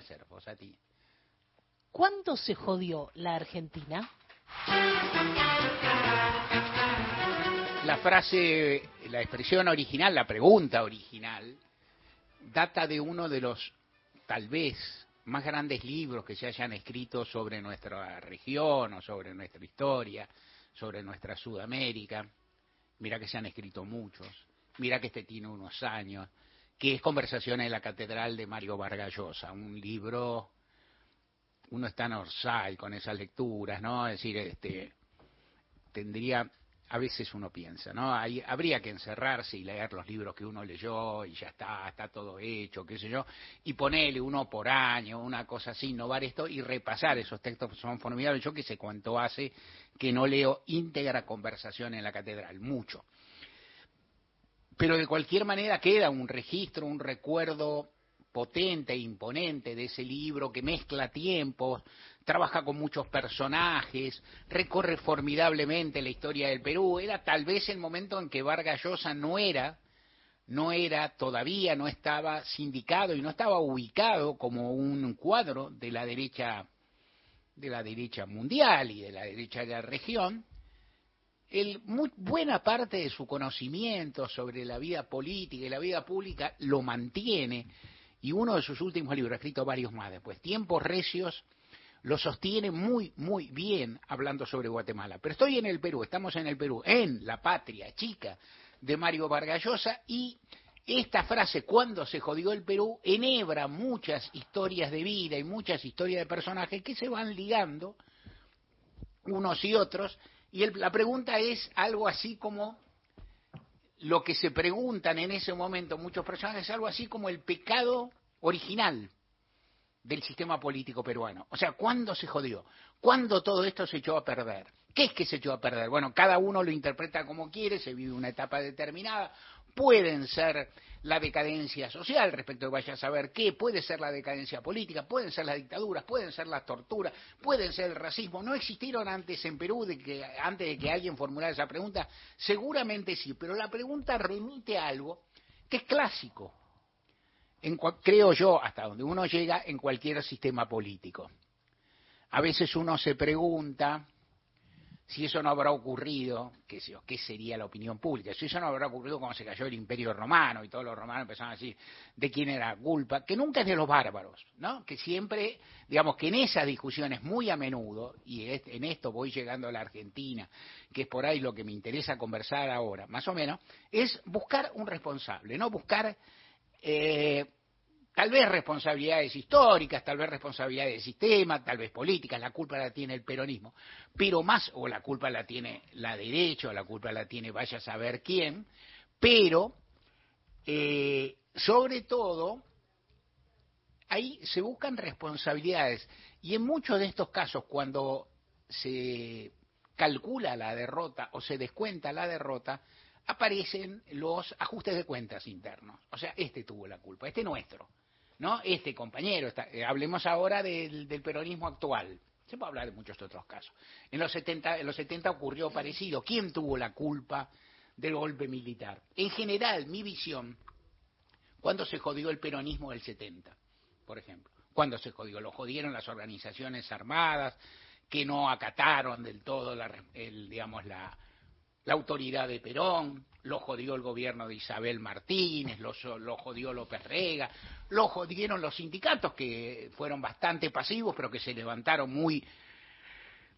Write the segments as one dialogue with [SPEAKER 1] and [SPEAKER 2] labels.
[SPEAKER 1] placer, vos a ti.
[SPEAKER 2] ¿Cuándo se jodió la Argentina?
[SPEAKER 1] La frase, la expresión original, la pregunta original, data de uno de los, tal vez, más grandes libros que se hayan escrito sobre nuestra región o sobre nuestra historia, sobre nuestra Sudamérica. Mira que se han escrito muchos. Mira que este tiene unos años. Que es Conversaciones en la Catedral de Mario Vargas Llosa, un libro uno está en Orsay con esas lecturas, ¿no? Es decir, este, tendría, a veces uno piensa, ¿no? Hay, habría que encerrarse y leer los libros que uno leyó y ya está, está todo hecho, qué sé yo, y ponerle uno por año, una cosa así, innovar esto y repasar esos textos que son formidables. Yo que sé cuánto hace que no leo íntegra conversación en la catedral, mucho. Pero de cualquier manera queda un registro, un recuerdo potente e imponente de ese libro que mezcla tiempos, trabaja con muchos personajes, recorre formidablemente la historia del Perú. Era tal vez el momento en que Vargas Llosa no era, no era todavía, no estaba sindicado y no estaba ubicado como un cuadro de la derecha de la derecha mundial y de la derecha de la región, el, muy, buena parte de su conocimiento sobre la vida política y la vida pública lo mantiene y uno de sus últimos libros, ha escrito varios más después, Tiempos Recios, lo sostiene muy, muy bien hablando sobre Guatemala. Pero estoy en el Perú, estamos en el Perú, en la patria chica de Mario Vargallosa y esta frase, cuando se jodió el Perú, enhebra muchas historias de vida y muchas historias de personajes que se van ligando unos y otros. Y el, la pregunta es algo así como lo que se preguntan en ese momento muchos personajes es algo así como el pecado original del sistema político peruano. O sea, ¿cuándo se jodió? ¿Cuándo todo esto se echó a perder? ¿Qué es que se echó a perder? Bueno, cada uno lo interpreta como quiere, se vive una etapa determinada, pueden ser la decadencia social respecto de vaya a saber qué, puede ser la decadencia política, pueden ser las dictaduras, pueden ser las torturas, pueden ser el racismo. ¿No existieron antes en Perú, de que, antes de que alguien formulara esa pregunta? Seguramente sí, pero la pregunta remite a algo que es clásico, en, creo yo, hasta donde uno llega en cualquier sistema político. A veces uno se pregunta, si eso no habrá ocurrido, qué, qué sería la opinión pública, si eso no habrá ocurrido cuando se cayó el imperio romano y todos los romanos empezaron a decir de quién era la culpa, que nunca es de los bárbaros, ¿no? Que siempre, digamos que en esas discusiones muy a menudo, y en esto voy llegando a la Argentina, que es por ahí lo que me interesa conversar ahora, más o menos, es buscar un responsable, no buscar eh, tal vez responsabilidades históricas, tal vez responsabilidades del sistema, tal vez políticas, la culpa la tiene el peronismo, pero más, o la culpa la tiene la derecha, o la culpa la tiene vaya a saber quién, pero eh, sobre todo ahí se buscan responsabilidades y en muchos de estos casos cuando se calcula la derrota o se descuenta la derrota, aparecen los ajustes de cuentas internos. O sea, este tuvo la culpa, este nuestro. ¿No? Este compañero, eh, hablemos ahora del, peronismo actual. Se puede hablar de muchos otros casos. En los 70, en los 70 ocurrió parecido. ¿Quién tuvo la culpa del golpe militar? En general, mi visión, ¿cuándo se jodió el peronismo del 70, por ejemplo? ¿Cuándo se jodió? Lo jodieron las organizaciones armadas que no acataron del todo la, el, digamos, la, la autoridad de Perón, lo jodió el gobierno de Isabel Martínez, lo, jodió López Rega, lo jodieron los sindicatos que fueron bastante pasivos, pero que se levantaron muy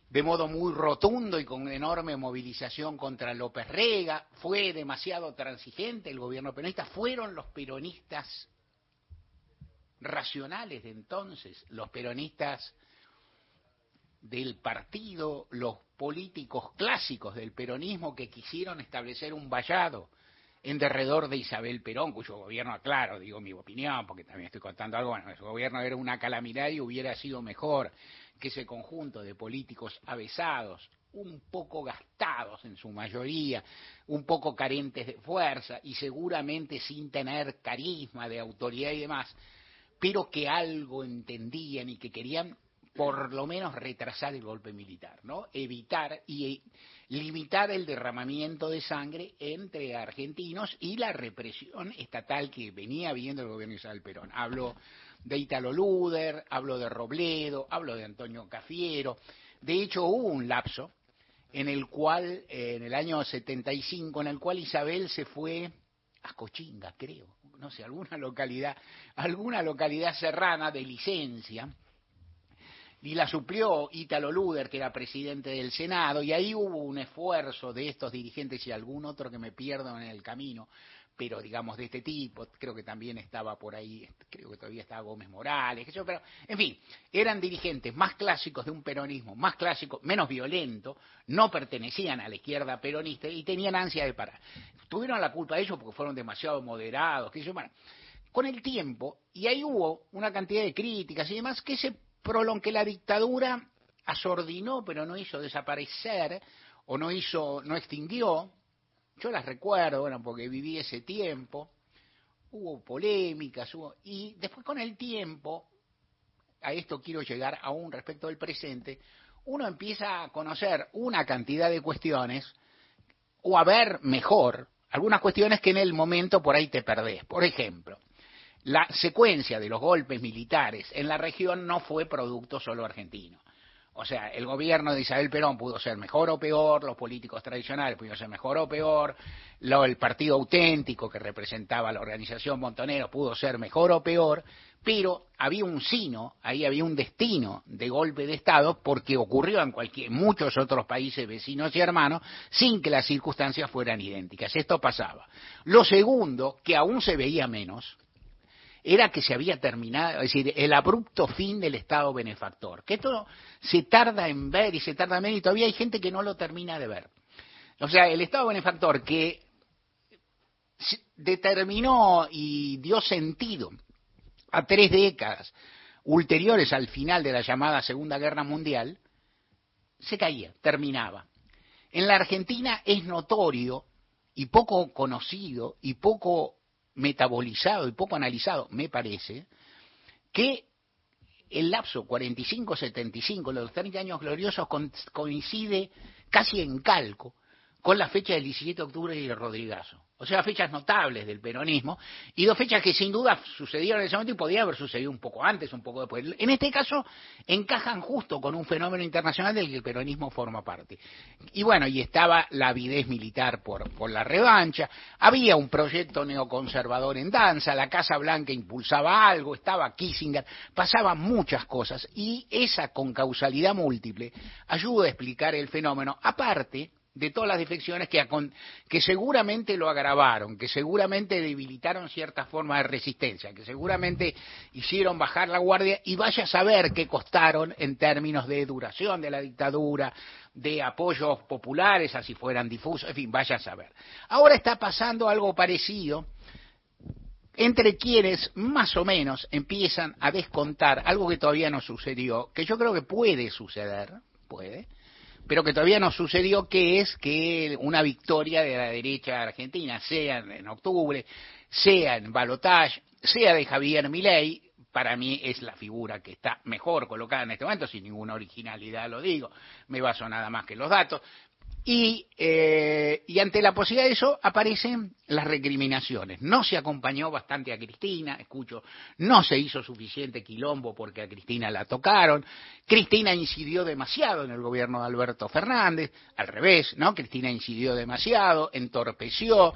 [SPEAKER 1] de modo muy rotundo y con enorme movilización contra López Rega, fue demasiado transigente el gobierno peronista, fueron los peronistas racionales de entonces, los peronistas del partido, los políticos clásicos del peronismo que quisieron establecer un vallado en derredor de Isabel Perón, cuyo gobierno, claro, digo mi opinión, porque también estoy contando algo, bueno, su gobierno era una calamidad y hubiera sido mejor que ese conjunto de políticos avesados, un poco gastados en su mayoría, un poco carentes de fuerza y seguramente sin tener carisma de autoridad y demás, pero que algo entendían y que querían por lo menos retrasar el golpe militar, ¿no? Evitar y limitar el derramamiento de sangre entre argentinos y la represión estatal que venía viendo el gobierno de Isabel Perón. Hablo de Italo Luder, hablo de Robledo, hablo de Antonio Cafiero. De hecho, hubo un lapso en el cual, eh, en el año 75, en el cual Isabel se fue a Cochinga, creo, no sé, alguna localidad, alguna localidad serrana de licencia, y la suplió Ítalo Luder, que era presidente del Senado, y ahí hubo un esfuerzo de estos dirigentes y algún otro que me pierdo en el camino, pero digamos de este tipo, creo que también estaba por ahí, creo que todavía estaba Gómez Morales, pero en fin, eran dirigentes más clásicos de un peronismo, más clásico, menos violento, no pertenecían a la izquierda peronista y tenían ansia de parar. Tuvieron la culpa de ellos porque fueron demasiado moderados, que bueno, con el tiempo, y ahí hubo una cantidad de críticas y demás que se que la dictadura asordinó, pero no hizo desaparecer o no hizo, no extinguió. Yo las recuerdo, bueno, porque viví ese tiempo. Hubo polémicas, hubo, y después con el tiempo, a esto quiero llegar aún respecto del presente, uno empieza a conocer una cantidad de cuestiones o a ver mejor algunas cuestiones que en el momento por ahí te perdés. Por ejemplo, la secuencia de los golpes militares en la región no fue producto solo argentino. O sea, el gobierno de Isabel Perón pudo ser mejor o peor, los políticos tradicionales pudieron ser mejor o peor, lo, el partido auténtico que representaba la organización Montonero pudo ser mejor o peor, pero había un sino, ahí había un destino de golpe de Estado porque ocurrió en cualquier, muchos otros países vecinos y hermanos sin que las circunstancias fueran idénticas. Esto pasaba. Lo segundo, que aún se veía menos, era que se había terminado, es decir, el abrupto fin del Estado benefactor. Que esto se tarda en ver y se tarda en ver y todavía hay gente que no lo termina de ver. O sea, el Estado benefactor que determinó y dio sentido a tres décadas ulteriores al final de la llamada Segunda Guerra Mundial, se caía, terminaba. En la Argentina es notorio y poco conocido y poco metabolizado y poco analizado, me parece, que el lapso 45-75, los 30 años gloriosos, coincide casi en calco con la fecha del 17 de octubre y el Rodrigazo o sea, fechas notables del peronismo, y dos fechas que sin duda sucedieron en ese momento y podía haber sucedido un poco antes, un poco después. En este caso, encajan justo con un fenómeno internacional del que el peronismo forma parte. Y bueno, y estaba la avidez militar por, por la revancha, había un proyecto neoconservador en danza, la Casa Blanca impulsaba algo, estaba Kissinger, pasaban muchas cosas, y esa concausalidad múltiple ayuda a explicar el fenómeno, aparte de todas las defecciones que, que seguramente lo agravaron, que seguramente debilitaron ciertas formas de resistencia, que seguramente hicieron bajar la guardia y vaya a saber qué costaron en términos de duración de la dictadura, de apoyos populares, así fueran difusos, en fin, vaya a saber. Ahora está pasando algo parecido entre quienes más o menos empiezan a descontar algo que todavía no sucedió, que yo creo que puede suceder, puede, pero que todavía no sucedió, que es que una victoria de la derecha argentina, sea en octubre, sea en Balotage, sea de Javier Milei, para mí es la figura que está mejor colocada en este momento, sin ninguna originalidad lo digo, me baso nada más que los datos, y, eh, y, ante la posibilidad de eso aparecen las recriminaciones. No se acompañó bastante a Cristina, escucho, no se hizo suficiente quilombo porque a Cristina la tocaron. Cristina incidió demasiado en el gobierno de Alberto Fernández, al revés, ¿no? Cristina incidió demasiado, entorpeció.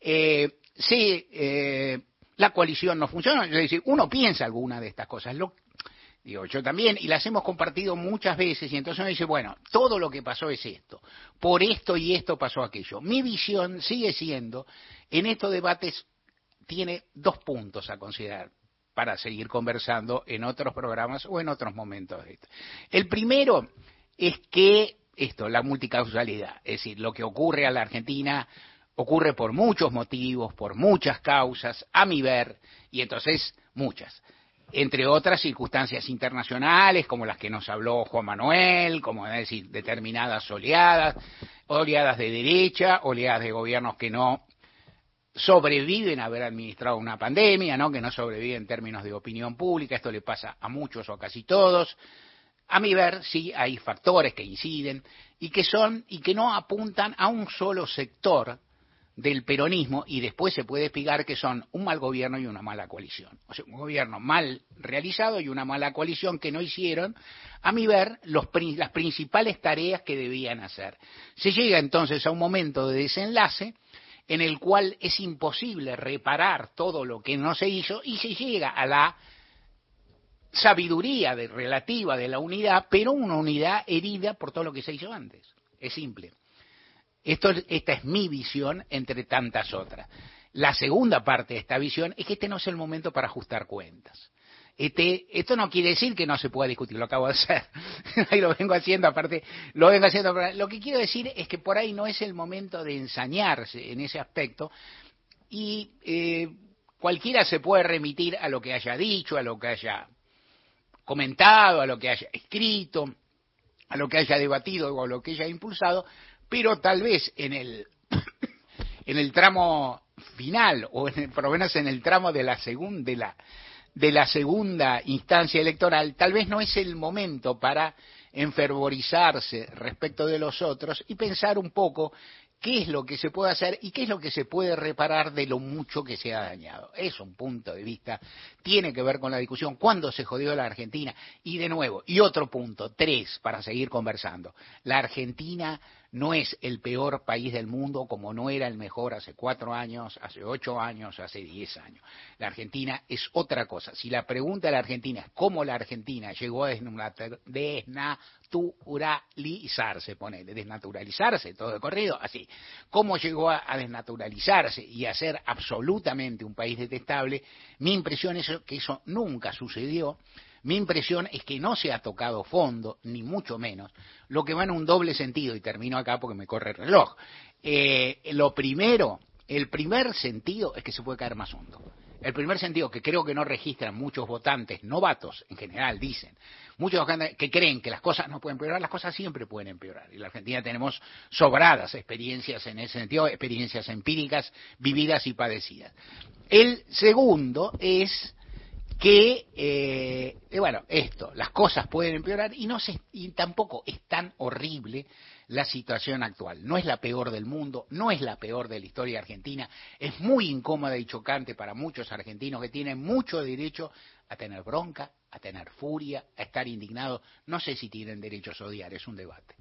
[SPEAKER 1] Eh, sí, eh, la coalición no funcionó. Es decir, uno piensa alguna de estas cosas. Lo, Digo, yo también, y las hemos compartido muchas veces, y entonces uno dice, bueno, todo lo que pasó es esto, por esto y esto pasó aquello. Mi visión sigue siendo, en estos debates tiene dos puntos a considerar para seguir conversando en otros programas o en otros momentos. El primero es que esto, la multicausalidad, es decir, lo que ocurre a la Argentina ocurre por muchos motivos, por muchas causas, a mi ver, y entonces muchas entre otras circunstancias internacionales, como las que nos habló Juan Manuel, como decir, determinadas oleadas, oleadas de derecha, oleadas de gobiernos que no sobreviven a haber administrado una pandemia, ¿no? que no sobreviven en términos de opinión pública, esto le pasa a muchos o a casi todos. A mi ver, sí hay factores que inciden y que son y que no apuntan a un solo sector del peronismo y después se puede explicar que son un mal gobierno y una mala coalición. O sea, un gobierno mal realizado y una mala coalición que no hicieron, a mi ver, los, las principales tareas que debían hacer. Se llega entonces a un momento de desenlace en el cual es imposible reparar todo lo que no se hizo y se llega a la sabiduría de, relativa de la unidad, pero una unidad herida por todo lo que se hizo antes. Es simple. Esto, esta es mi visión entre tantas otras. La segunda parte de esta visión es que este no es el momento para ajustar cuentas. Este, esto no quiere decir que no se pueda discutir, lo acabo de hacer. ahí lo vengo haciendo, aparte, lo vengo haciendo. Lo que quiero decir es que por ahí no es el momento de ensañarse en ese aspecto y eh, cualquiera se puede remitir a lo que haya dicho, a lo que haya comentado, a lo que haya escrito, a lo que haya debatido o a lo que haya impulsado, pero tal vez en el, en el tramo final, o en por lo menos en el tramo de la, segunda, de, la, de la segunda instancia electoral, tal vez no es el momento para enfervorizarse respecto de los otros y pensar un poco qué es lo que se puede hacer y qué es lo que se puede reparar de lo mucho que se ha dañado. Es un punto de vista, tiene que ver con la discusión, cuándo se jodió la Argentina. Y de nuevo, y otro punto, tres, para seguir conversando. La Argentina no es el peor país del mundo como no era el mejor hace cuatro años, hace ocho años, hace diez años. La Argentina es otra cosa. Si la pregunta de la Argentina es cómo la Argentina llegó a desnaturalizarse, pone, desnaturalizarse todo de corrido, así, cómo llegó a, desnaturalizarse y a ser absolutamente un país detestable, mi impresión es que eso nunca sucedió mi impresión es que no se ha tocado fondo, ni mucho menos, lo que va en un doble sentido, y termino acá porque me corre el reloj. Eh, lo primero, el primer sentido es que se puede caer más hondo. El primer sentido que creo que no registran muchos votantes, novatos en general, dicen, muchos que creen que las cosas no pueden empeorar, las cosas siempre pueden empeorar. Y en la Argentina tenemos sobradas experiencias en ese sentido, experiencias empíricas vividas y padecidas. El segundo es que, eh, bueno, esto, las cosas pueden empeorar y, no se, y tampoco es tan horrible la situación actual. No es la peor del mundo, no es la peor de la historia argentina, es muy incómoda y chocante para muchos argentinos que tienen mucho derecho a tener bronca, a tener furia, a estar indignados. No sé si tienen derecho a odiar, es un debate.